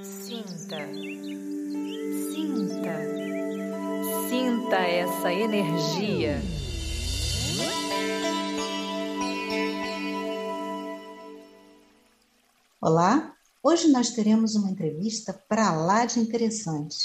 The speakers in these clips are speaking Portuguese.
Sinta, sinta, sinta essa energia. Olá, hoje nós teremos uma entrevista para lá de interessante.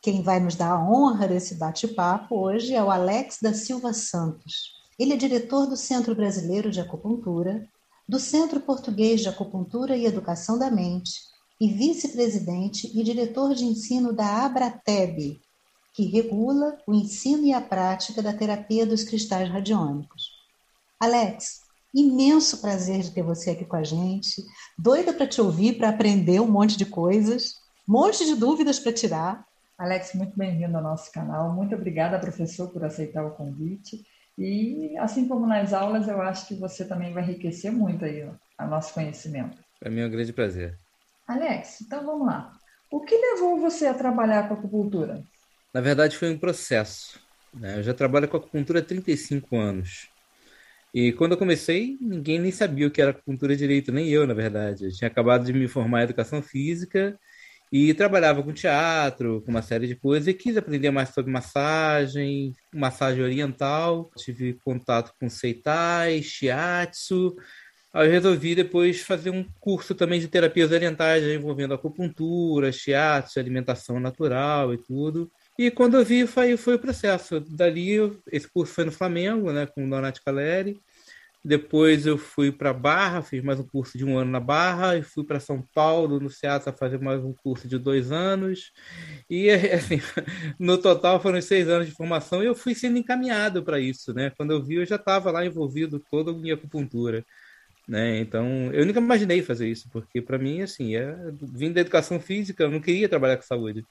Quem vai nos dar a honra desse bate-papo hoje é o Alex da Silva Santos. Ele é diretor do Centro Brasileiro de Acupuntura, do Centro Português de Acupuntura e Educação da Mente e vice-presidente e diretor de ensino da Abrateb, que regula o ensino e a prática da terapia dos cristais radiônicos. Alex, imenso prazer de ter você aqui com a gente. Doida para te ouvir, para aprender um monte de coisas, um monte de dúvidas para tirar. Alex, muito bem-vindo ao nosso canal. Muito obrigada, professor, por aceitar o convite. E assim como nas aulas, eu acho que você também vai enriquecer muito aí o nosso conhecimento. Para mim é um grande prazer. Alex, então vamos lá. O que levou você a trabalhar com acupuntura? Na verdade, foi um processo. Né? Eu já trabalho com acupuntura há 35 anos. E quando eu comecei, ninguém nem sabia o que era acupuntura direito, nem eu, na verdade. Eu tinha acabado de me formar em educação física e trabalhava com teatro, com uma série de coisas, e quis aprender mais sobre massagem, massagem oriental. Tive contato com seitai, shiatsu. Aí eu resolvi depois fazer um curso também de terapias orientais, envolvendo acupuntura, shiatsu, alimentação natural e tudo. E quando eu vi, foi, foi o processo. Dali, esse curso foi no Flamengo, né, com o Donati Caleri. Depois eu fui para Barra, fiz mais um curso de um ano na Barra, e fui para São Paulo, no Ceasa, fazer mais um curso de dois anos. E, assim, no total foram seis anos de formação e eu fui sendo encaminhado para isso, né? Quando eu vi, eu já estava lá envolvido toda em acupuntura. Né? Então, eu nunca imaginei fazer isso, porque para mim, assim, é, vindo da educação física, eu não queria trabalhar com saúde.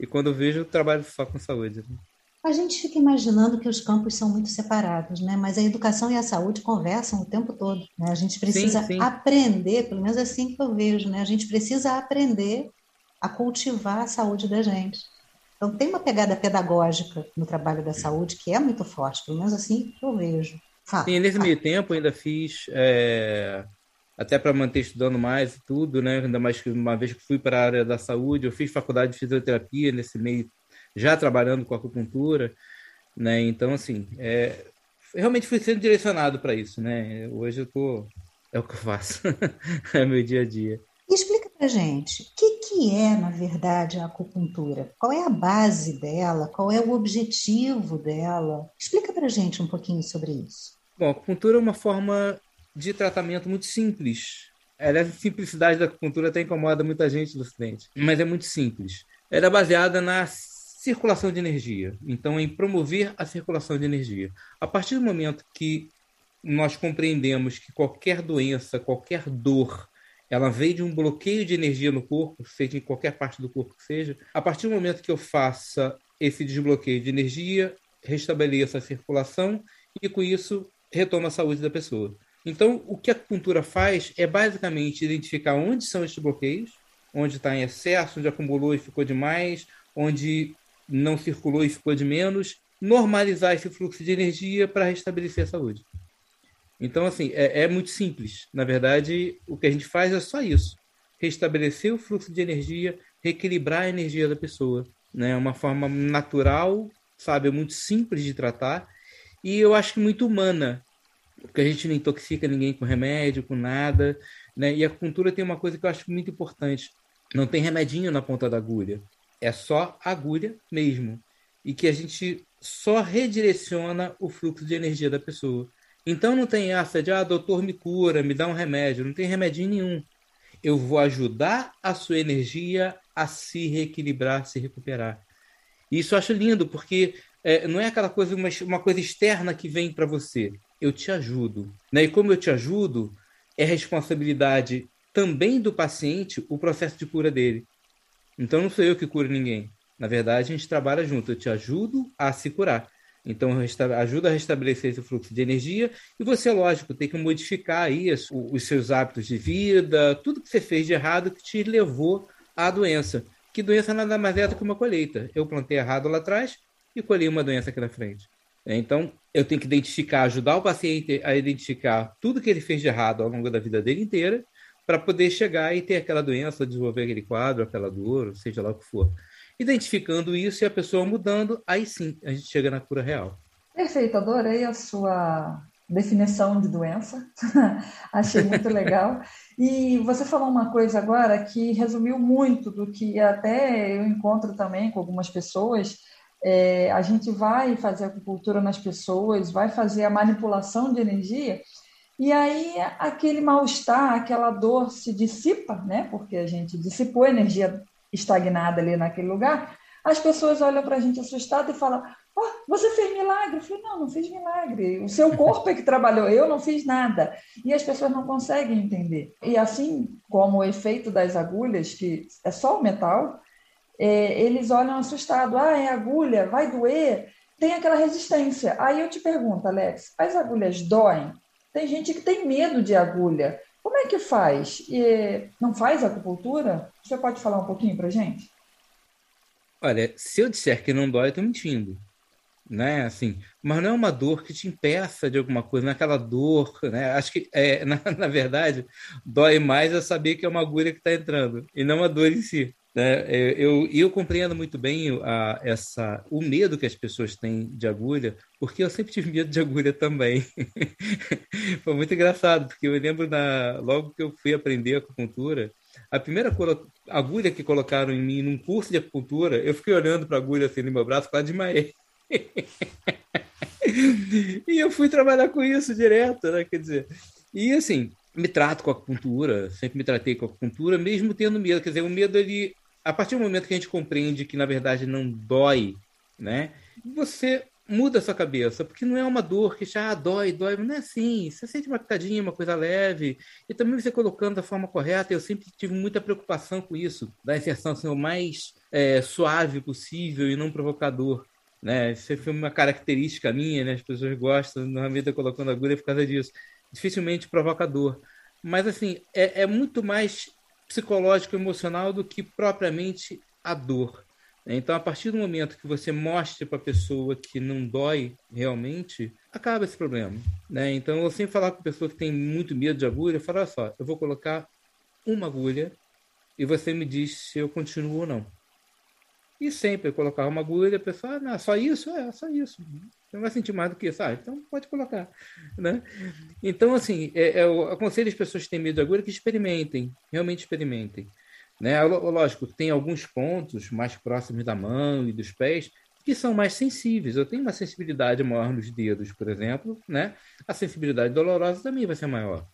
E quando eu vejo, eu trabalho só com saúde. A gente fica imaginando que os campos são muito separados, né? Mas a educação e a saúde conversam o tempo todo. Né? A gente precisa sim, sim. aprender, pelo menos é assim que eu vejo, né? A gente precisa aprender a cultivar a saúde da gente. Então tem uma pegada pedagógica no trabalho da saúde que é muito forte, pelo menos assim que eu vejo. Fala, sim, nesse meio tempo ainda fiz é até para manter estudando mais e tudo, né? Ainda mais que uma vez que fui para a área da saúde, eu fiz faculdade de fisioterapia nesse meio, já trabalhando com acupuntura, né? Então, assim, é, realmente fui sendo direcionado para isso, né? Hoje eu tô, é o que eu faço, é meu dia a dia. Explica para gente, o que, que é, na verdade, a acupuntura? Qual é a base dela? Qual é o objetivo dela? Explica para gente um pouquinho sobre isso. Bom, a acupuntura é uma forma de tratamento muito simples. Ela, a simplicidade da acupuntura até incomoda muita gente no Ocidente, mas é muito simples. Ela é baseada na circulação de energia, então em promover a circulação de energia. A partir do momento que nós compreendemos que qualquer doença, qualquer dor, ela vem de um bloqueio de energia no corpo, seja em qualquer parte do corpo que seja, a partir do momento que eu faça esse desbloqueio de energia, restabeleça a circulação e com isso retoma a saúde da pessoa. Então, o que a acupuntura faz é basicamente identificar onde são esses bloqueios, onde está em excesso, onde acumulou e ficou demais, onde não circulou e ficou de menos, normalizar esse fluxo de energia para restabelecer a saúde. Então, assim, é, é, muito simples. Na verdade, o que a gente faz é só isso: restabelecer o fluxo de energia, reequilibrar a energia da pessoa. Né? Uma forma natural, sabe, muito simples de tratar e eu acho que muito humana porque a gente não intoxica ninguém com remédio, com nada, né? E a acupuntura tem uma coisa que eu acho muito importante: não tem remedinho na ponta da agulha, é só agulha mesmo, e que a gente só redireciona o fluxo de energia da pessoa. Então não tem essa de ah, doutor me cura, me dá um remédio, não tem remedinho nenhum. Eu vou ajudar a sua energia a se reequilibrar, se recuperar. Isso eu acho lindo, porque é, não é aquela coisa, uma, uma coisa externa que vem para você eu te ajudo. Né? E como eu te ajudo, é responsabilidade também do paciente o processo de cura dele. Então não sou eu que curo ninguém. Na verdade, a gente trabalha junto. Eu te ajudo a se curar. Então, ajuda a restabelecer esse fluxo de energia e você, lógico, tem que modificar aí os seus hábitos de vida, tudo que você fez de errado que te levou à doença. Que doença nada mais é do que uma colheita. Eu plantei errado lá atrás e colhi uma doença aqui na frente. Então, eu tenho que identificar, ajudar o paciente a identificar tudo que ele fez de errado ao longo da vida dele inteira, para poder chegar e ter aquela doença, desenvolver aquele quadro, aquela dor, seja lá o que for. Identificando isso e a pessoa mudando, aí sim a gente chega na cura real. Perfeito, adorei a sua definição de doença. Achei muito legal. E você falou uma coisa agora que resumiu muito do que até eu encontro também com algumas pessoas. É, a gente vai fazer acupuntura nas pessoas, vai fazer a manipulação de energia, e aí aquele mal-estar, aquela dor se dissipa, né? Porque a gente dissipou a energia estagnada ali naquele lugar. As pessoas olham para a gente assustada e falam: Oh, você fez milagre? Eu falei, não, não fiz milagre. O seu corpo é que trabalhou, eu não fiz nada. E as pessoas não conseguem entender. E assim como o efeito das agulhas, que é só o metal, é, eles olham assustado. Ah, é agulha, vai doer. Tem aquela resistência. Aí eu te pergunto, Alex, as agulhas doem? Tem gente que tem medo de agulha. Como é que faz? E não faz acupuntura? Você pode falar um pouquinho para gente? Olha, se eu disser que não dói, eu estou mentindo né? Assim, mas não é uma dor que te impeça de alguma coisa, não é aquela dor, né? Acho que, é, na, na verdade, dói mais é saber que é uma agulha que está entrando e não a dor em si. Né? É, eu, eu compreendo muito bem a, essa, o medo que as pessoas têm de agulha, porque eu sempre tive medo de agulha também. Foi muito engraçado, porque eu lembro na, logo que eu fui aprender acupuntura, a primeira agulha que colocaram em mim num curso de acupuntura, eu fiquei olhando para a agulha assim no meu braço, quase desmaiei. e eu fui trabalhar com isso direto, né? Quer dizer, e assim, me trato com acupuntura, sempre me tratei com acupuntura, mesmo tendo medo. Quer dizer, o medo, ele, a partir do momento que a gente compreende que na verdade não dói, né? Você muda a sua cabeça, porque não é uma dor que já ah, dói, dói, não é assim. Você sente uma picadinha, uma coisa leve, e também você colocando da forma correta. Eu sempre tive muita preocupação com isso, da inserção ser o mais é, suave possível e não provocador. Né? Isso foi uma característica minha, né? as pessoas gostam, normalmente, colocando agulha por causa disso. Dificilmente provocador. Mas, assim, é, é muito mais psicológico, emocional do que propriamente a dor. Então, a partir do momento que você mostra para a pessoa que não dói realmente, acaba esse problema. Né? Então, eu sempre falar com pessoa que tem muito medo de agulha, eu falo, olha só, eu vou colocar uma agulha e você me diz se eu continuo ou não. E sempre colocar uma agulha, a pessoa, ah, não, só isso? É, só isso. Não vai sentir mais do que isso. Ah, então pode colocar. Né? Então, assim, é, é, eu aconselho as pessoas que têm medo de agulha que experimentem, realmente experimentem. Né? Lógico, tem alguns pontos mais próximos da mão e dos pés que são mais sensíveis. Eu tenho uma sensibilidade maior nos dedos, por exemplo, né? A sensibilidade dolorosa também vai ser maior.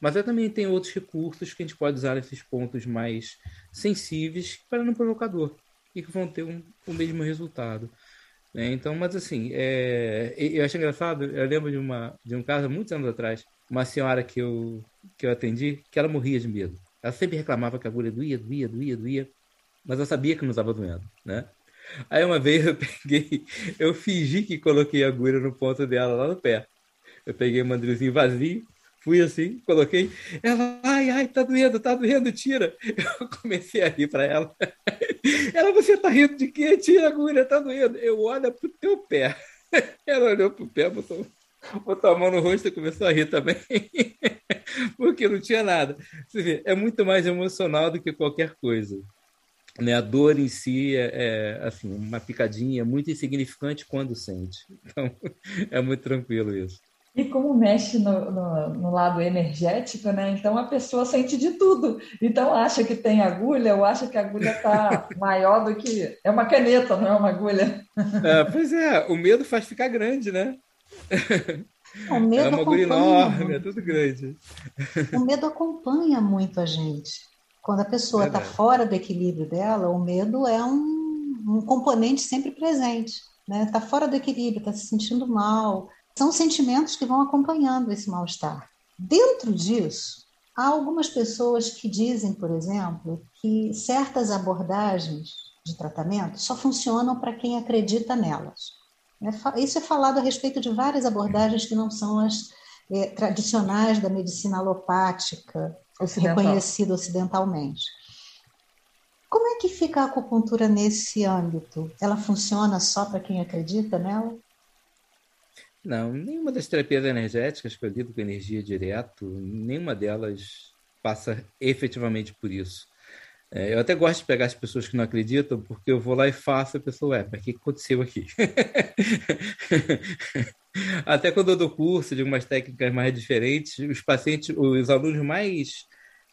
Mas eu também tenho outros recursos que a gente pode usar nesses pontos mais sensíveis para não provocar dor e que vão ter um, o mesmo resultado. Né? Então, mas assim, é, eu acho engraçado, eu lembro de, uma, de um caso muitos anos atrás, uma senhora que eu, que eu atendi, que ela morria de medo. Ela sempre reclamava que a agulha doía, doía, doía, doía, mas eu sabia que não estava doendo, né? Aí uma vez eu peguei, eu fingi que coloquei a agulha no ponto dela lá no pé. Eu peguei um mandrilzinho vazio, Fui assim, coloquei. Ela, ai, ai, tá doendo, tá doendo, tira. Eu comecei a rir para ela. Ela, você tá rindo de quê? Tira a agulha, tá doendo. Eu olho pro teu pé. Ela olhou pro pé, botou, botou a mão no rosto e começou a rir também. Porque não tinha nada. Você vê, é muito mais emocional do que qualquer coisa. Né, a dor em si é, é, assim uma picadinha muito insignificante quando sente. Então é muito tranquilo isso. E como mexe no, no, no, lado energético, né? Então a pessoa sente de tudo. Então acha que tem agulha, ou acha que a agulha está maior do que. É uma caneta, não é uma agulha. É, pois é, o medo faz ficar grande, né? O medo é uma agulha enorme, é tudo grande. O medo acompanha muito a gente. Quando a pessoa está fora do equilíbrio dela, o medo é um, um componente sempre presente. Está né? Tá fora do equilíbrio, está se sentindo mal, são sentimentos que vão acompanhando esse mal-estar. Dentro disso, há algumas pessoas que dizem, por exemplo, que certas abordagens de tratamento só funcionam para quem acredita nelas. É isso é falado a respeito de várias abordagens que não são as é, tradicionais da medicina alopática, Ocidental. reconhecida ocidentalmente. Como é que fica a acupuntura nesse âmbito? Ela funciona só para quem acredita nela? Não, nenhuma das terapias energéticas que eu lido com energia direto, nenhuma delas passa efetivamente por isso. É, eu até gosto de pegar as pessoas que não acreditam, porque eu vou lá e faço, a pessoa, é, mas o que aconteceu aqui? até quando eu dou curso de algumas técnicas mais diferentes, os pacientes, os alunos mais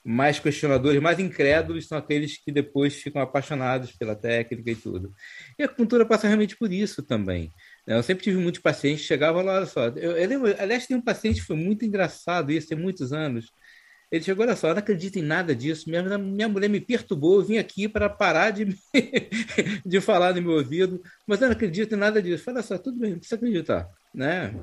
mais questionadores, mais incrédulos são aqueles que depois ficam apaixonados pela técnica e tudo. E a cultura passa realmente por isso também. Eu sempre tive muitos pacientes que chegavam lá, olha só, eu, eu lembro, aliás, tem um paciente foi muito engraçado isso, tem muitos anos, ele chegou, olha só, eu não acredito em nada disso. Minha, minha mulher me perturbou, eu vim aqui para parar de, de falar no meu ouvido, mas eu não acredito em nada disso. Fala só, tudo bem, não precisa acreditar. Né?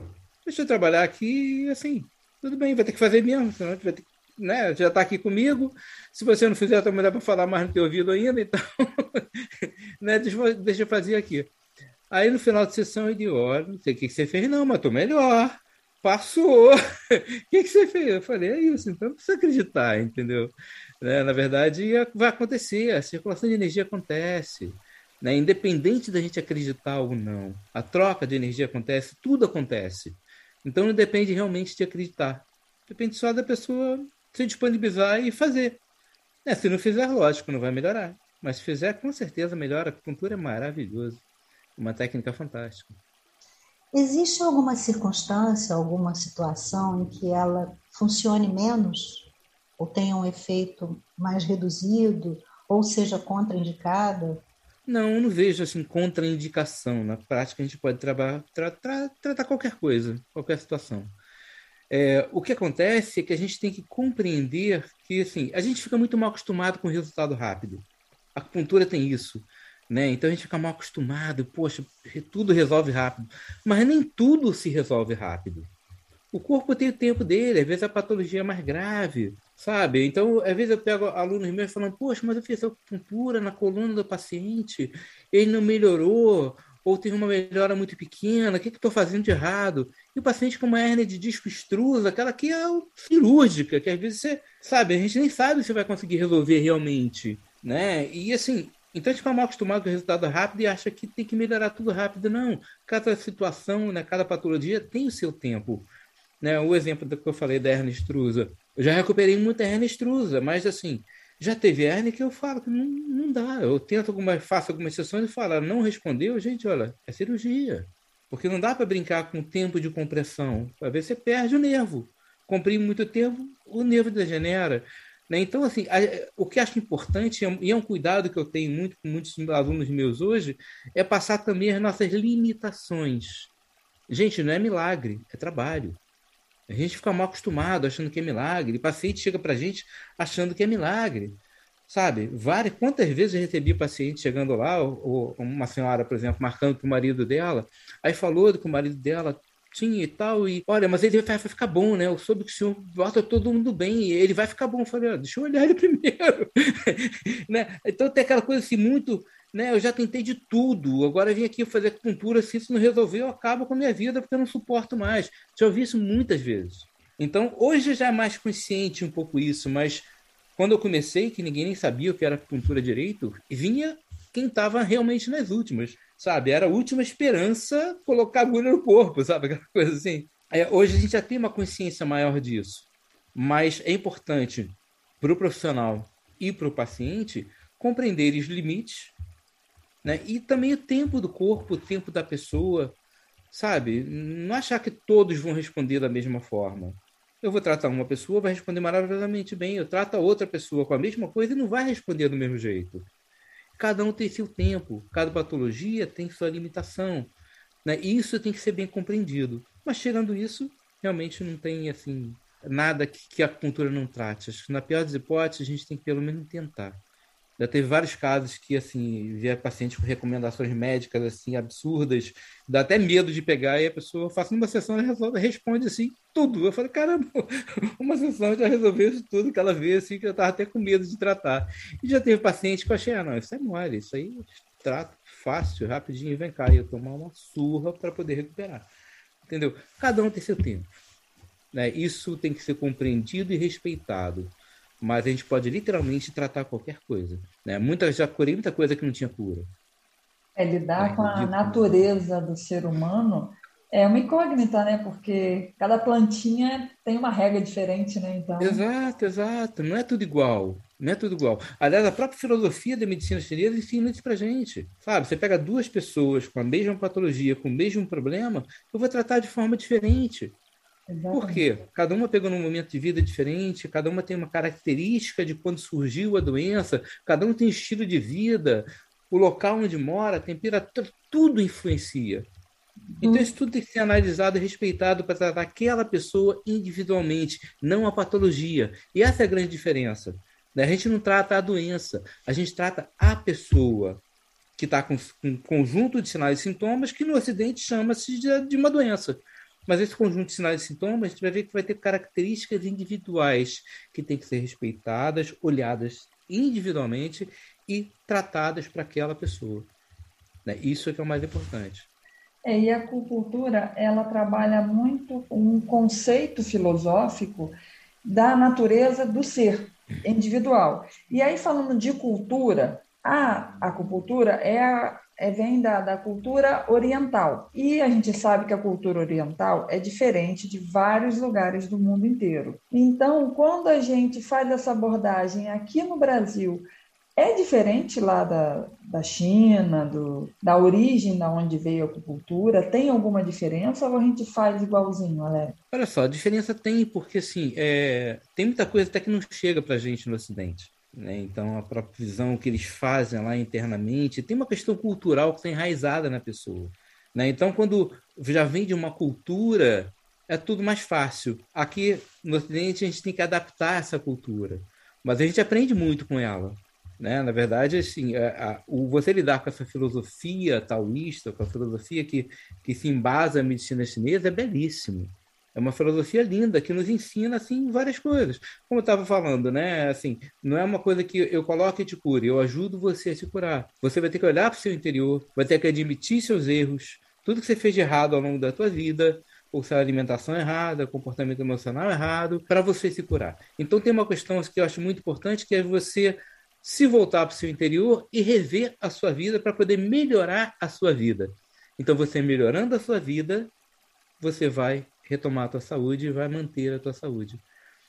Deixa eu trabalhar aqui assim, tudo bem, vai ter que fazer mesmo, senão vai ter, né? já está aqui comigo. Se você não fizer, também dá para falar mais no teu ouvido ainda, então né? deixa, deixa eu fazer aqui. Aí no final de sessão digo, olha, não sei o que você fez, não, mas estou melhor passou. O que, que você fez? Eu falei, é isso, então não precisa acreditar, entendeu? Né? Na verdade, vai acontecer, a circulação de energia acontece. Né? Independente da gente acreditar ou não, a troca de energia acontece, tudo acontece. Então não depende realmente de acreditar. Depende só da pessoa se disponibilizar e fazer. É, se não fizer, lógico, não vai melhorar. Mas se fizer, com certeza melhora. A acupuntura é maravilhoso. Uma técnica fantástica. Existe alguma circunstância, alguma situação em que ela funcione menos, ou tenha um efeito mais reduzido, ou seja contraindicada? Não, não vejo assim contraindicação. Na prática, a gente pode trabalhar, tra tra tratar qualquer coisa, qualquer situação. É, o que acontece é que a gente tem que compreender que assim, a gente fica muito mal acostumado com o resultado rápido. A acupuntura tem isso. Né? Então a gente fica mal acostumado, poxa, tudo resolve rápido. Mas nem tudo se resolve rápido. O corpo tem o tempo dele, às vezes a patologia é mais grave, sabe? Então, às vezes eu pego alunos meus falando, poxa, mas eu fiz acupuntura na coluna do paciente, ele não melhorou, ou tem uma melhora muito pequena, o que, que estou fazendo de errado? E o paciente com uma hernia de disco extrusa, aquela que é cirúrgica, que às vezes você, sabe, a gente nem sabe se vai conseguir resolver realmente, né? E assim, então a gente fica mal acostumado com o resultado rápido e acha que tem que melhorar tudo rápido. Não. Cada situação, né, cada patologia tem o seu tempo. Né? O exemplo do que eu falei da hernia extrusa. Eu já recuperei muita hernia extrusa, mas assim, já teve hernia que eu falo que não, não dá. Eu tento alguma, faço algumas sessões e falo, não respondeu, gente, olha, é cirurgia. Porque não dá para brincar com o tempo de compressão. Às vezes você perde o nervo. Comprime muito tempo, o nervo degenera. Né? Então, assim, a, o que acho importante, e é um cuidado que eu tenho muito com muitos alunos meus hoje, é passar também as nossas limitações. Gente, não é milagre, é trabalho. A gente fica mal acostumado achando que é milagre. O paciente chega para a gente achando que é milagre. Sabe? Várias, quantas vezes eu recebi paciente chegando lá, ou, ou uma senhora, por exemplo, marcando com o marido dela, aí falou que o marido dela tinha e tal. E olha, mas ele vai, ficar bom, né? Eu soube que o senhor bota todo mundo bem e ele vai ficar bom. Eu falei, deixa eu olhar ele primeiro. né? Então tem aquela coisa assim, muito. Né? Eu já tentei de tudo. Agora vim aqui fazer acupuntura. Se isso não resolver, eu acabo com a minha vida porque eu não suporto mais. Já ouvi isso muitas vezes. Então, hoje já é mais consciente um pouco isso, mas quando eu comecei, que ninguém nem sabia o que era acupuntura direito, vinha quem estava realmente nas últimas sabe? Era a última esperança colocar agulha no corpo, sabe? Aquela coisa assim. É, hoje a gente já tem uma consciência maior disso, mas é importante para o profissional e para o paciente compreender os limites, né? E também o tempo do corpo, o tempo da pessoa, sabe? Não achar que todos vão responder da mesma forma. Eu vou tratar uma pessoa, vai responder maravilhosamente bem. Eu trato a outra pessoa com a mesma coisa e não vai responder do mesmo jeito. Cada um tem seu tempo, cada patologia tem sua limitação. Né? Isso tem que ser bem compreendido. Mas tirando isso, realmente não tem assim nada que, que a acupuntura não trate. Acho que na pior das hipóteses, a gente tem que pelo menos tentar. Já teve vários casos que, assim, via paciente com recomendações médicas, assim, absurdas, dá até medo de pegar, e a pessoa faz uma sessão e resolve, responde, assim, tudo. Eu falei, caramba, uma sessão já resolveu isso tudo que ela vê, assim, que eu tava até com medo de tratar. E já teve paciente que eu achei, ah, não, isso é mole, isso aí trato fácil, rapidinho, vem cá, e eu tomar uma surra para poder recuperar. Entendeu? Cada um tem seu tempo. Né? Isso tem que ser compreendido e respeitado mas a gente pode literalmente tratar qualquer coisa. Né? Muita, já curei muita coisa que não tinha cura. É lidar com a natureza do ser humano É uma incógnita, né? Porque cada plantinha tem uma regra diferente, né? Então... Exato, exato. Não é tudo igual. Não é tudo igual. Aliás, a própria filosofia da medicina chinesa ensina isso pra gente. Sabe? Você pega duas pessoas com a mesma patologia, com o mesmo problema, eu vou tratar de forma diferente. Exatamente. Por quê? Cada uma pegou num momento de vida diferente, cada uma tem uma característica de quando surgiu a doença, cada um tem estilo de vida, o local onde mora, a temperatura, tudo influencia. Então, isso tudo tem que ser analisado e respeitado para tratar aquela pessoa individualmente, não a patologia. E essa é a grande diferença. Né? A gente não trata a doença, a gente trata a pessoa que está com, um conjunto de sinais e sintomas que no Ocidente chama-se de, de uma doença. Mas esse conjunto de sinais e sintomas, a gente vai ver que vai ter características individuais que têm que ser respeitadas, olhadas individualmente e tratadas para aquela pessoa. Né? Isso é que é o mais importante. É, e a acupuntura, ela trabalha muito um conceito filosófico da natureza do ser individual. E aí, falando de cultura, a acupuntura é, a, é vem da, da cultura oriental. E a gente sabe que a cultura oriental é diferente de vários lugares do mundo inteiro. Então, quando a gente faz essa abordagem aqui no Brasil, é diferente lá da, da China, do, da origem da onde veio a acupuntura? Tem alguma diferença ou a gente faz igualzinho, Alex? Olha só, a diferença tem, porque assim, é, tem muita coisa até que não chega para a gente no Ocidente. Né? Então, a própria visão que eles fazem lá internamente, tem uma questão cultural que está enraizada na pessoa. Né? Então, quando já vem de uma cultura, é tudo mais fácil. Aqui no Ocidente, a gente tem que adaptar essa cultura. Mas a gente aprende muito com ela. Né? Na verdade, assim, a, a, o, você lidar com essa filosofia taoísta, com a filosofia que, que se embasa na medicina chinesa, é belíssimo. É uma filosofia linda que nos ensina assim várias coisas. Como eu estava falando, né? Assim, não é uma coisa que eu coloque e te cure, eu ajudo você a se curar. Você vai ter que olhar para o seu interior, vai ter que admitir seus erros, tudo que você fez de errado ao longo da tua vida, ou se a alimentação errada, comportamento emocional errado, para você se curar. Então tem uma questão que eu acho muito importante, que é você se voltar para o seu interior e rever a sua vida para poder melhorar a sua vida. Então, você melhorando a sua vida, você vai retomar a tua saúde e vai manter a tua saúde.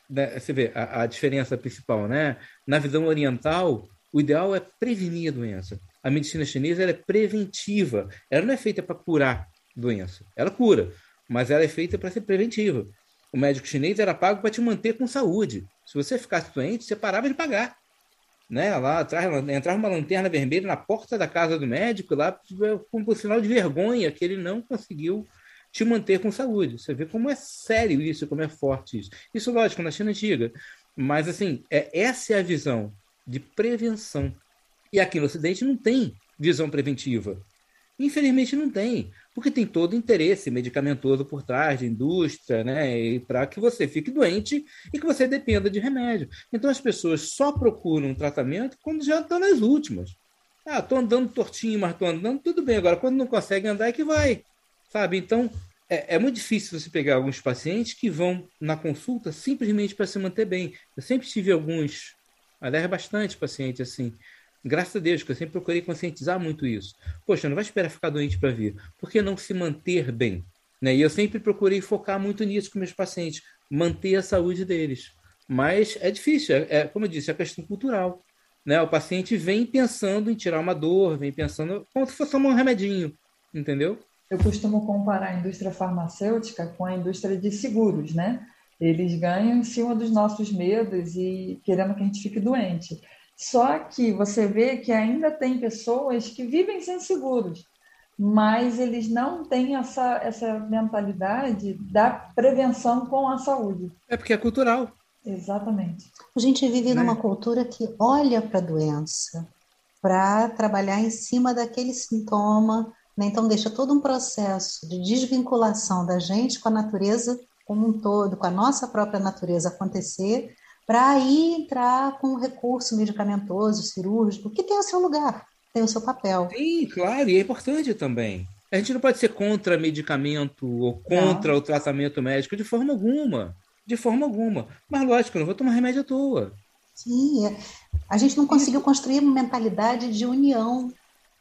Né, você vê a, a diferença principal, né? Na visão oriental, o ideal é prevenir a doença. A medicina chinesa é preventiva. Ela não é feita para curar doença. Ela cura, mas ela é feita para ser preventiva. O médico chinês era pago para te manter com saúde. Se você ficasse doente, você parava de pagar né, lá atrás, entrava uma lanterna vermelha na porta da casa do médico, lá com um sinal de vergonha que ele não conseguiu te manter com saúde. Você vê como é sério isso, como é forte isso. Isso, lógico, na China antiga. Mas, assim, é, essa é a visão de prevenção. E aqui no Ocidente não tem visão preventiva. Infelizmente não tem, porque tem todo o interesse medicamentoso por trás, de indústria, né? Para que você fique doente e que você dependa de remédio. Então as pessoas só procuram um tratamento quando já estão nas últimas. Ah, estou andando tortinho, mas estou andando, tudo bem. Agora, quando não consegue andar, é que vai. Sabe? Então, é, é muito difícil você pegar alguns pacientes que vão na consulta simplesmente para se manter bem. Eu sempre tive alguns, aliás, bastante pacientes assim, Graças a Deus, que eu sempre procurei conscientizar muito isso. Poxa, não vai esperar ficar doente para vir. Por que não se manter bem? Né? E eu sempre procurei focar muito nisso com meus pacientes, manter a saúde deles. Mas é difícil, é, é como eu disse, é questão cultural. Né? O paciente vem pensando em tirar uma dor, vem pensando como se fosse tomar um remedinho, entendeu? Eu costumo comparar a indústria farmacêutica com a indústria de seguros, né? Eles ganham em cima dos nossos medos e querendo que a gente fique doente. Só que você vê que ainda tem pessoas que vivem sem seguros, mas eles não têm essa, essa mentalidade da prevenção com a saúde. É porque é cultural. Exatamente. A gente vive né? numa cultura que olha para a doença para trabalhar em cima daquele sintoma, né? então deixa todo um processo de desvinculação da gente com a natureza como um todo, com a nossa própria natureza acontecer para aí entrar com um recurso medicamentoso, cirúrgico, que tem o seu lugar, tem o seu papel. Sim, claro, e é importante também. A gente não pode ser contra medicamento ou contra não. o tratamento médico de forma alguma. De forma alguma. Mas, lógico, eu não vou tomar remédio à toa. Sim, é. a gente não conseguiu construir uma mentalidade de união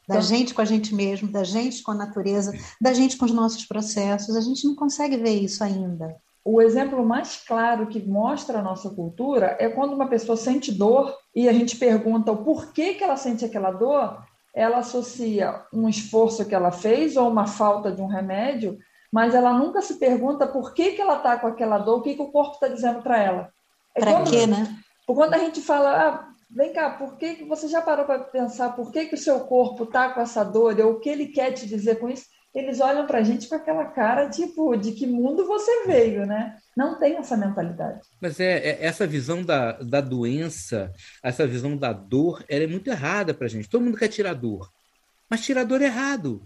da então, gente com a gente mesmo, da gente com a natureza, da gente com os nossos processos. A gente não consegue ver isso ainda. O exemplo mais claro que mostra a nossa cultura é quando uma pessoa sente dor e a gente pergunta o porquê que ela sente aquela dor, ela associa um esforço que ela fez ou uma falta de um remédio, mas ela nunca se pergunta por que, que ela está com aquela dor, o que, que o corpo está dizendo para ela. É para quê, né? Quando a gente fala, ah, vem cá, por que, você já parou para pensar por que, que o seu corpo está com essa dor, ou o que ele quer te dizer com isso? Eles olham para a gente com aquela cara, tipo, de que mundo você veio, né? Não tem essa mentalidade. Mas é, é essa visão da, da doença, essa visão da dor, ela é muito errada para a gente. Todo mundo quer tirar dor, mas tirar dor é errado.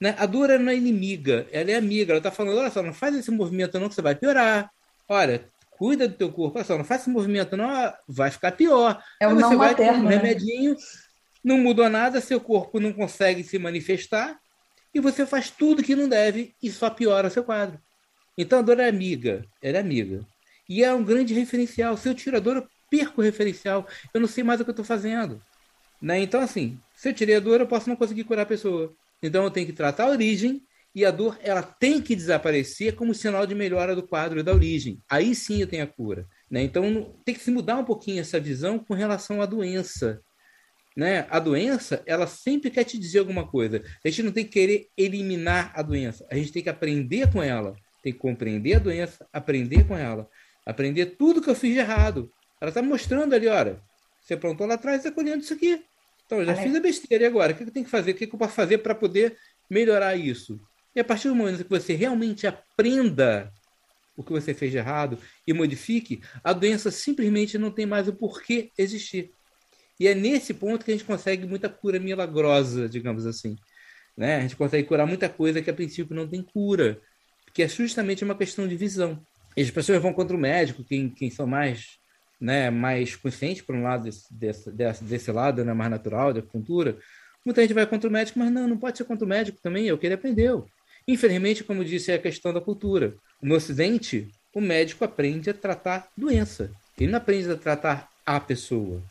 Né? A dor não é inimiga, ela é amiga. Ela está falando: olha só, não faz esse movimento não, que você vai piorar. Olha, cuida do teu corpo. Olha só, não esse movimento não, vai ficar pior. É o não você materno, vai um né? remedinho, não mudou nada, seu corpo não consegue se manifestar e você faz tudo que não deve e só piora o seu quadro. Então a dor é amiga, ela é amiga. E é um grande referencial. Se eu tiro a dor, eu perco o referencial. Eu não sei mais o que eu estou fazendo. Né? Então, assim, se eu tirei a dor, eu posso não conseguir curar a pessoa. Então eu tenho que tratar a origem e a dor ela tem que desaparecer como sinal de melhora do quadro da origem. Aí sim eu tenho a cura. Né? Então tem que se mudar um pouquinho essa visão com relação à doença. Né? A doença, ela sempre quer te dizer alguma coisa. A gente não tem que querer eliminar a doença. A gente tem que aprender com ela. Tem que compreender a doença, aprender com ela. Aprender tudo que eu fiz de errado. Ela está mostrando ali, olha, você aprontou lá atrás, está colhendo isso aqui. Então, eu já fiz a besteira, e agora? O que eu tenho que fazer? O que eu posso fazer para poder melhorar isso? E a partir do momento que você realmente aprenda o que você fez de errado e modifique, a doença simplesmente não tem mais o porquê existir. E é nesse ponto que a gente consegue muita cura milagrosa, digamos assim. Né? A gente consegue curar muita coisa que a princípio não tem cura, que é justamente uma questão de visão. E as pessoas vão contra o médico, quem, quem são mais né, mais consciente por um lado desse, desse, desse, lado, né, mais natural, da acupuntura, muita gente vai contra o médico, mas não, não pode ser contra o médico também, é o que ele aprendeu. Infelizmente, como disse, é a questão da cultura. No Ocidente, o médico aprende a tratar doença, ele não aprende a tratar a pessoa.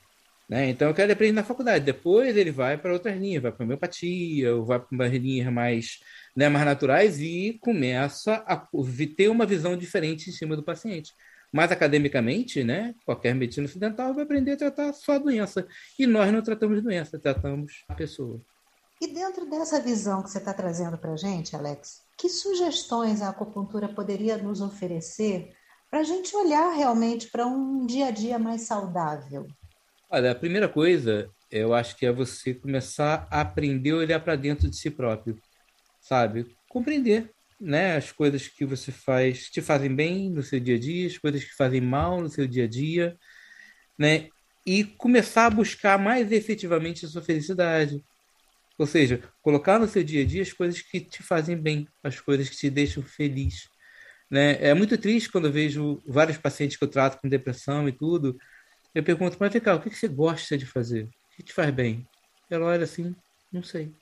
Né? Então, ele aprende na faculdade. Depois, ele vai para outras linhas, vai para homeopatia, ou vai para linhas mais, né, mais naturais e começa a ter uma visão diferente em cima do paciente. Mas academicamente, né, qualquer medicina ocidental vai aprender a tratar só a doença. E nós não tratamos doença, tratamos a pessoa. E dentro dessa visão que você está trazendo para a gente, Alex, que sugestões a acupuntura poderia nos oferecer para a gente olhar realmente para um dia a dia mais saudável? Olha, a primeira coisa, eu acho que é você começar a aprender a olhar para dentro de si próprio, sabe? Compreender né, as coisas que você faz te fazem bem no seu dia a dia, as coisas que fazem mal no seu dia a dia, né? E começar a buscar mais efetivamente a sua felicidade. Ou seja, colocar no seu dia a dia as coisas que te fazem bem, as coisas que te deixam feliz. Né? É muito triste quando eu vejo vários pacientes que eu trato com depressão e tudo. Eu pergunto, mas vem cá, o que você gosta de fazer? O que te faz bem? Ela olha assim, não sei.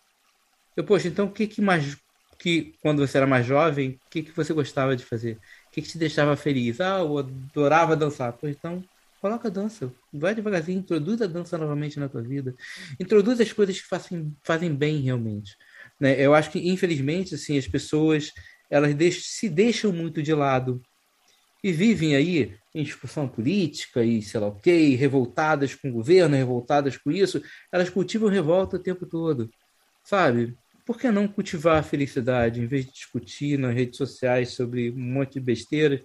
Eu, poxa, então o que, que mais que quando você era mais jovem, o que, que você gostava de fazer? O que, que te deixava feliz? Ah, eu adorava dançar. Pois então, coloca a dança. Vai devagarzinho, introduz a dança novamente na tua vida. Introduz as coisas que fazem, fazem bem realmente. Né? Eu acho que, infelizmente, assim, as pessoas elas se deixam muito de lado e vivem aí em discussão política e sei lá o quê, revoltadas com o governo, revoltadas com isso, elas cultivam revolta o tempo todo, sabe? por que não cultivar a felicidade em vez de discutir nas redes sociais sobre um monte de besteiras?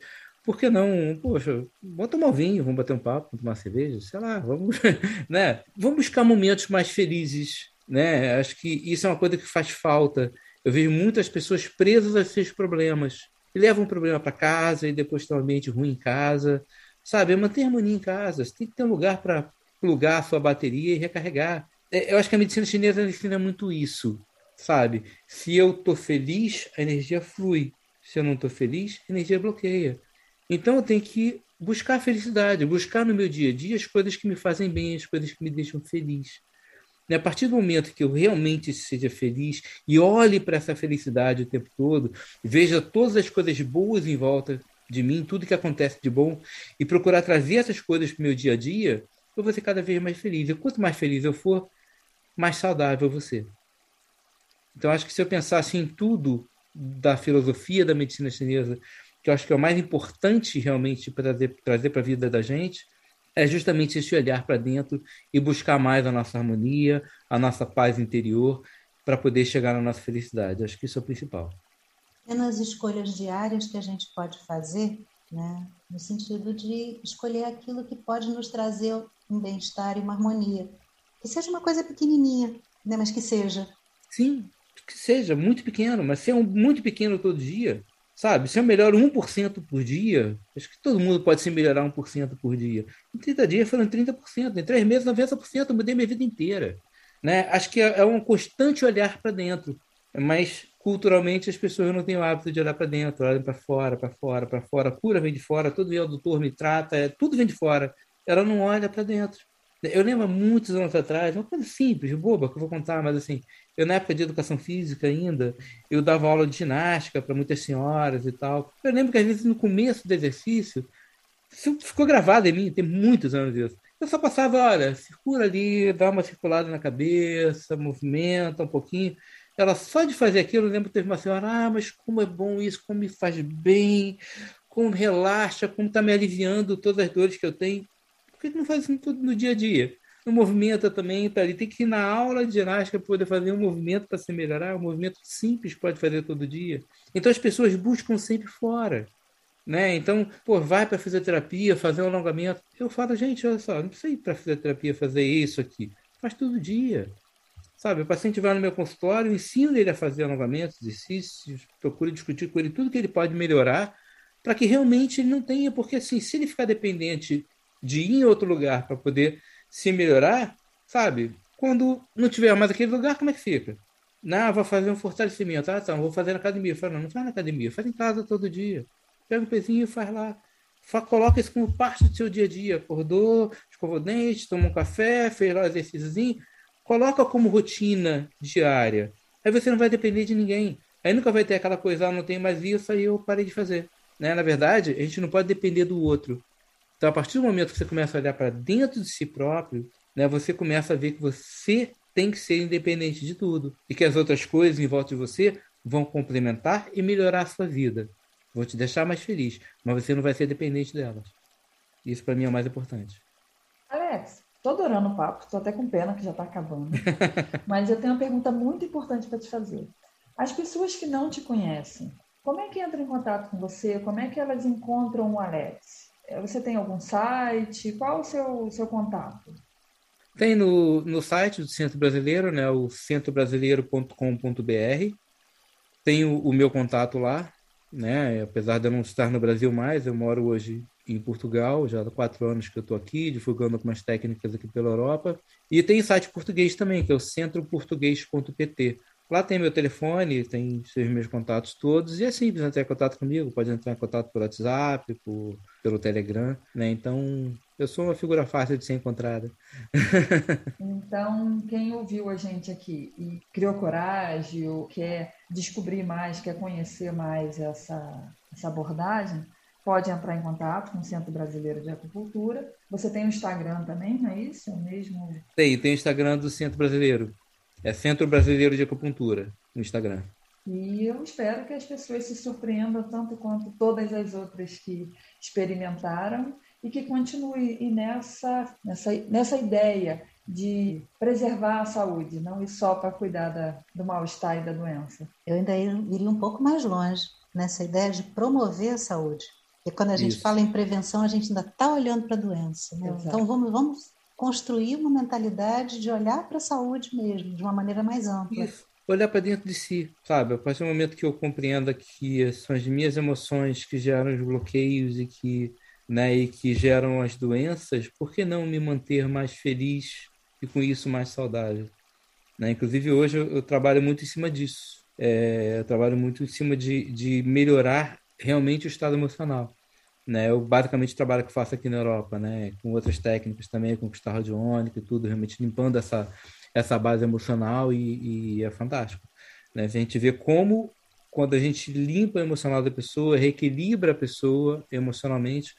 Por que não, poxa, vamos tomar um vinho, vamos bater um papo, vamos tomar uma cerveja, sei lá, vamos, né? Vamos buscar momentos mais felizes, né? Acho que isso é uma coisa que faz falta. Eu vejo muitas pessoas presas aos seus problemas, e levam um problema para casa e depois tem um ambiente ruim em casa, sabe? É manter harmonia em casa, você tem que ter um lugar para plugar a sua bateria e recarregar. É, eu acho que a medicina chinesa ensina muito isso sabe? Se eu tô feliz, a energia flui. Se eu não tô feliz, a energia bloqueia. Então eu tenho que buscar a felicidade, buscar no meu dia a dia as coisas que me fazem bem, as coisas que me deixam feliz. E a partir do momento que eu realmente seja feliz e olhe para essa felicidade o tempo todo, veja todas as coisas boas em volta de mim, tudo que acontece de bom, e procurar trazer essas coisas para o meu dia a dia, eu vou ser cada vez mais feliz. E quanto mais feliz eu for, mais saudável eu vou ser. Então, acho que se eu pensasse em tudo da filosofia da medicina chinesa, que eu acho que é o mais importante realmente para trazer, trazer para a vida da gente, é justamente esse olhar para dentro e buscar mais a nossa harmonia, a nossa paz interior, para poder chegar na nossa felicidade. Acho que isso é o principal. É nas escolhas diárias que a gente pode fazer, né? no sentido de escolher aquilo que pode nos trazer um bem-estar e uma harmonia. Que seja uma coisa pequenininha, né? mas que seja. Sim, que seja muito pequeno, mas se é um muito pequeno todo dia, sabe? Se eu melhoro 1% por dia, acho que todo mundo pode se melhorar 1% por dia. Em 30 dias foram 30%, em 3 meses 90%, eu mudei minha vida inteira. Né? Acho que é, é um constante olhar para dentro, mas culturalmente as pessoas não têm o hábito de olhar para dentro, olham para fora, para fora, para fora, a cura vem de fora, todo o doutor me trata, é, tudo vem de fora. Ela não olha para dentro. Eu lembro muitos anos atrás, uma coisa simples, boba, que eu vou contar, mas assim, eu na época de educação física ainda, eu dava aula de ginástica para muitas senhoras e tal. Eu lembro que às vezes no começo do exercício, ficou gravado em mim, tem muitos anos isso. Eu só passava, olha, circula ali, dá uma circulada na cabeça, movimenta um pouquinho. Ela só de fazer aquilo, eu lembro que teve uma senhora, ah, mas como é bom isso, como me faz bem, como relaxa, como está me aliviando todas as dores que eu tenho. Por que não faz isso tudo no dia a dia? No movimento também, tá ali. Tem que ir na aula de ginástica poder fazer um movimento para se melhorar, um movimento simples pode fazer todo dia. Então as pessoas buscam sempre fora. Né? Então, pô, vai para fisioterapia, fazer um alongamento. Eu falo, gente, olha só, não precisa ir para fisioterapia fazer isso aqui. Faz todo dia. Sabe, o paciente vai no meu consultório, ensino ele a fazer alongamentos, exercícios, procuro discutir com ele tudo que ele pode melhorar para que realmente ele não tenha, porque assim, se ele ficar dependente de ir em outro lugar para poder se melhorar, sabe? Quando não tiver mais aquele lugar, como é que fica? Não, vou fazer um fortalecimento. Ah, tá, vou fazer na academia. Fala, não, não faz na academia, faz em casa todo dia. Pega um pezinho e faz lá. Coloca isso como parte do seu dia a dia. Acordou, escovou o dente, tomou um café, fez lá o exercíciozinho. Coloca como rotina diária. Aí você não vai depender de ninguém. Aí nunca vai ter aquela coisa, ah, não tem mais isso, aí eu parei de fazer. Né? Na verdade, a gente não pode depender do outro. Então, a partir do momento que você começa a olhar para dentro de si próprio, né, você começa a ver que você tem que ser independente de tudo e que as outras coisas em volta de você vão complementar e melhorar a sua vida. Vão te deixar mais feliz, mas você não vai ser dependente delas. Isso para mim é o mais importante. Alex, tô adorando o papo, tô até com pena que já está acabando. mas eu tenho uma pergunta muito importante para te fazer. As pessoas que não te conhecem, como é que entram em contato com você? Como é que elas encontram o Alex? Você tem algum site? Qual o seu, seu contato? Tem no, no site do Centro Brasileiro, né, o centrobrasileiro.com.br. Tem o, o, meu contato lá, né, apesar de eu não estar no Brasil mais, eu moro hoje em Portugal, já há quatro anos que eu estou aqui, divulgando algumas técnicas aqui pela Europa. E tem site português também, que é o centroportuguês.pt. Lá tem meu telefone, tem os meus contatos todos, e é simples entrar em contato comigo, pode entrar em contato pelo WhatsApp, por, pelo Telegram, né? Então, eu sou uma figura fácil de ser encontrada. então, quem ouviu a gente aqui e criou coragem, ou quer descobrir mais, quer conhecer mais essa, essa abordagem, pode entrar em contato com o Centro Brasileiro de Acupuntura. Você tem o Instagram também, não é isso? É mesmo? Tem, tem o Instagram do Centro Brasileiro. É Centro Brasileiro de Acupuntura, no Instagram. E eu espero que as pessoas se surpreendam tanto quanto todas as outras que experimentaram e que continue nessa, nessa, nessa ideia de preservar a saúde, não ir só para cuidar da, do mal-estar e da doença. Eu ainda iria um pouco mais longe nessa ideia de promover a saúde. Porque quando a gente Isso. fala em prevenção, a gente ainda está olhando para a doença. Né? Então vamos, vamos construir uma mentalidade de olhar para a saúde mesmo, de uma maneira mais ampla. Isso. Olhar para dentro de si, sabe? A partir do momento que eu compreendo que são as minhas emoções que geram os bloqueios e que, né, e que geram as doenças, por que não me manter mais feliz e com isso mais saudável? Né? Inclusive hoje eu, eu trabalho muito em cima disso. É, eu trabalho muito em cima de, de melhorar realmente o estado emocional. Né, eu basicamente trabalho que faço aqui na Europa, né, com outras técnicas também, com cristal radiônico e tudo, realmente limpando essa, essa base emocional e, e é fantástico. Né? A gente vê como, quando a gente limpa o emocional da pessoa, reequilibra a pessoa emocionalmente,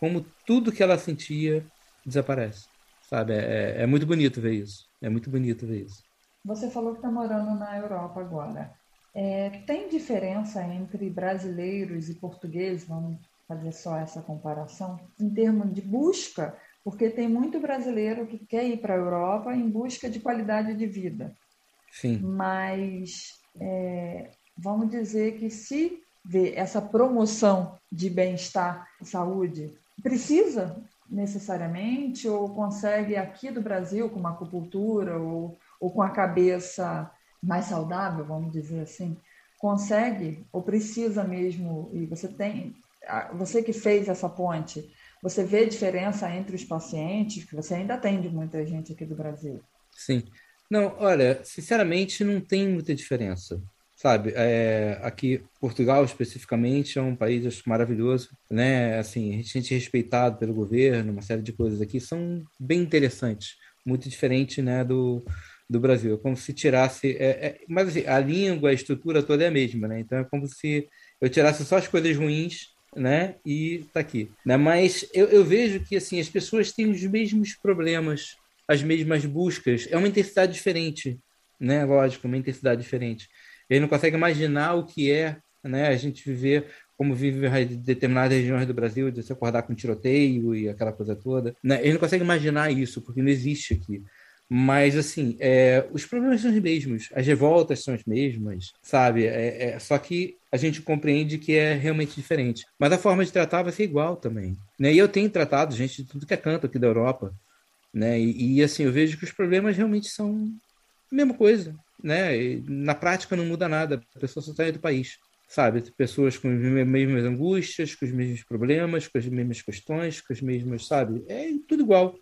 como tudo que ela sentia desaparece. Sabe? É, é, é muito bonito ver isso. É muito bonito ver isso. Você falou que está morando na Europa agora. É, tem diferença entre brasileiros e portugueses? Vamos fazer só essa comparação em termos de busca, porque tem muito brasileiro que quer ir para a Europa em busca de qualidade de vida. Sim. Mas é, vamos dizer que se vê essa promoção de bem-estar, saúde, precisa necessariamente ou consegue aqui do Brasil com uma acupuntura ou, ou com a cabeça mais saudável, vamos dizer assim, consegue ou precisa mesmo e você tem você que fez essa ponte, você vê diferença entre os pacientes, que você ainda atende muita gente aqui do Brasil? Sim. Não, olha, sinceramente não tem muita diferença. Sabe, é, aqui Portugal especificamente é um país acho, maravilhoso, né? Assim, a gente é respeitado pelo governo, uma série de coisas aqui são bem interessantes, muito diferente, né, do, do Brasil. É como se tirasse, é, é, mas assim, a língua, a estrutura toda é a mesma, né? Então é como se eu tirasse só as coisas ruins né? E tá aqui, né? Mas eu, eu vejo que assim as pessoas têm os mesmos problemas, as mesmas buscas. É uma intensidade diferente, né? Lógico, uma intensidade diferente. Ele não consegue imaginar o que é, né? A gente viver como vive em determinadas regiões do Brasil, de se acordar com tiroteio e aquela coisa toda. Né? Ele não consegue imaginar isso, porque não existe aqui. Mas, assim, é, os problemas são os mesmos, as revoltas são as mesmas, sabe? É, é, só que a gente compreende que é realmente diferente. Mas a forma de tratar vai ser igual também. Né? E eu tenho tratado gente de tudo que é canto aqui da Europa. Né? E, e assim, eu vejo que os problemas realmente são a mesma coisa. Né? E, na prática não muda nada, a pessoa só sai do país. Sabe? Pessoas com as mesmas angústias, com os mesmos problemas, com as mesmas questões, com as mesmas, sabe? É tudo igual.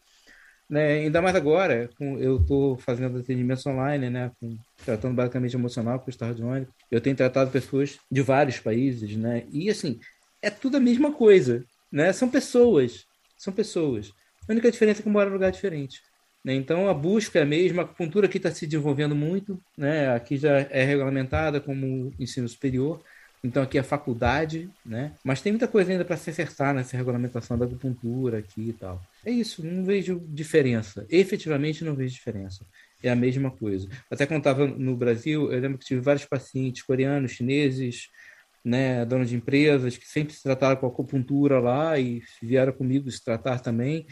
Né? Ainda mais agora, eu estou fazendo atendimentos online, né? Com, tratando basicamente emocional com o ônibus. Eu tenho tratado pessoas de vários países, né? E assim, é tudo a mesma coisa, né? São pessoas, são pessoas. A única diferença é que mora em um lugar diferente. Né? Então a busca é a mesma, a acupuntura aqui está se desenvolvendo muito, né? Aqui já é regulamentada como ensino superior, então aqui é faculdade, né? Mas tem muita coisa ainda para se acertar nessa regulamentação da acupuntura aqui e tal. É isso, não vejo diferença. Efetivamente não vejo diferença. É a mesma coisa. Até quando estava no Brasil, eu lembro que tive vários pacientes coreanos, chineses, né, donos de empresas que sempre se trataram com acupuntura lá e vieram comigo se tratar também.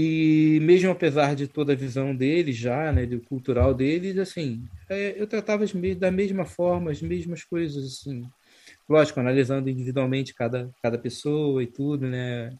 E mesmo apesar de toda a visão deles já, né, do cultural deles, assim, é, eu tratava da mesma forma, as mesmas coisas, assim, Lógico, analisando individualmente cada, cada pessoa e tudo, né?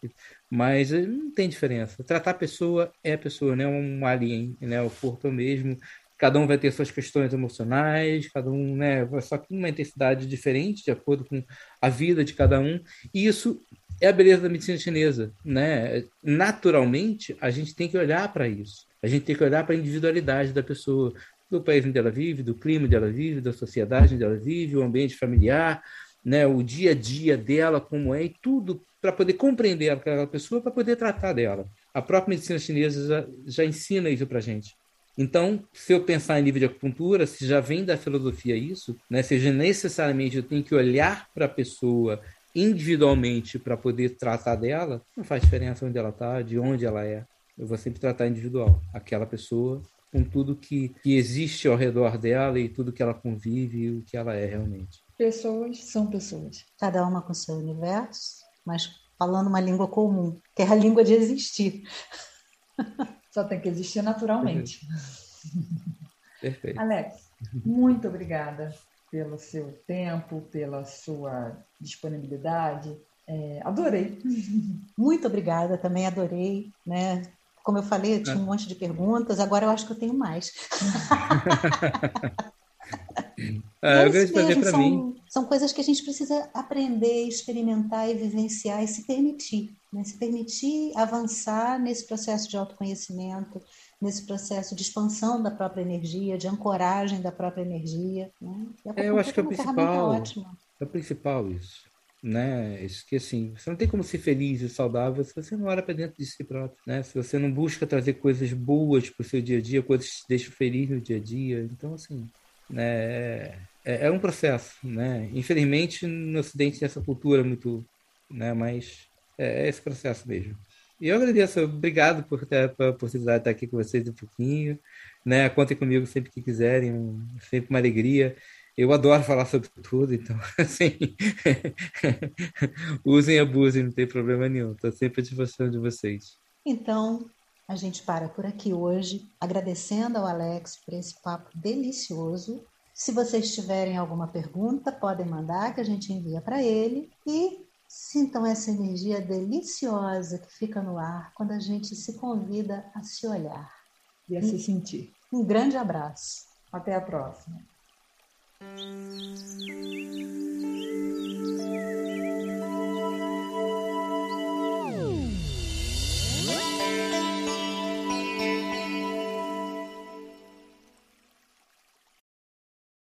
Mas eh, não tem diferença. Tratar a pessoa é a pessoa, né? Um alien, né? O corpo é mesmo. Cada um vai ter suas questões emocionais, cada um, né? Só que uma intensidade diferente, de acordo com a vida de cada um. E isso é a beleza da medicina chinesa, né? Naturalmente, a gente tem que olhar para isso. A gente tem que olhar para a individualidade da pessoa, do país onde ela vive, do clima onde ela vive, da sociedade onde ela vive, o ambiente familiar, né, o dia a dia dela, como é, e tudo para poder compreender aquela pessoa, para poder tratar dela. A própria medicina chinesa já, já ensina isso para gente. Então, se eu pensar em nível de acupuntura, se já vem da filosofia isso, né, seja necessariamente eu tenho que olhar para a pessoa individualmente para poder tratar dela, não faz diferença onde ela está, de onde ela é. Eu vou sempre tratar individual, aquela pessoa com tudo que, que existe ao redor dela e tudo que ela convive e o que ela é realmente. Pessoas são pessoas. Cada uma com seu universo, mas falando uma língua comum, que é a língua de existir. Só tem que existir naturalmente. Perfeito. Alex, muito obrigada pelo seu tempo, pela sua disponibilidade. É, adorei. Muito obrigada, também adorei, né? Como eu falei, eu tinha um monte de perguntas, agora eu acho que eu tenho mais. Ah, eu mesmo, são, mim. são coisas que a gente precisa aprender, experimentar e vivenciar e se permitir. Né? Se permitir avançar nesse processo de autoconhecimento, nesse processo de expansão da própria energia, de ancoragem da própria energia. Né? É, eu acho que é o principal. É o principal isso. Né? Isso que assim, você não tem como ser feliz e saudável se você não olha para dentro de si próprio, né? Se você não busca trazer coisas boas para o seu dia a dia, coisas que te deixam feliz no dia a dia. Então, assim, né? É, é um processo, né? Infelizmente, no Ocidente tem essa cultura muito, né? Mas é, é esse processo mesmo. E eu agradeço, obrigado por ter a oportunidade de estar aqui com vocês um pouquinho, né? Contem comigo sempre que quiserem, sempre uma alegria. Eu adoro falar sobre tudo, então, assim, usem e abusem, não tem problema nenhum. Estou sempre à disposição de vocês. Então, a gente para por aqui hoje, agradecendo ao Alex por esse papo delicioso. Se vocês tiverem alguma pergunta, podem mandar que a gente envia para ele. E sintam essa energia deliciosa que fica no ar quando a gente se convida a se olhar. E a se sentir. Um grande abraço. Até a próxima.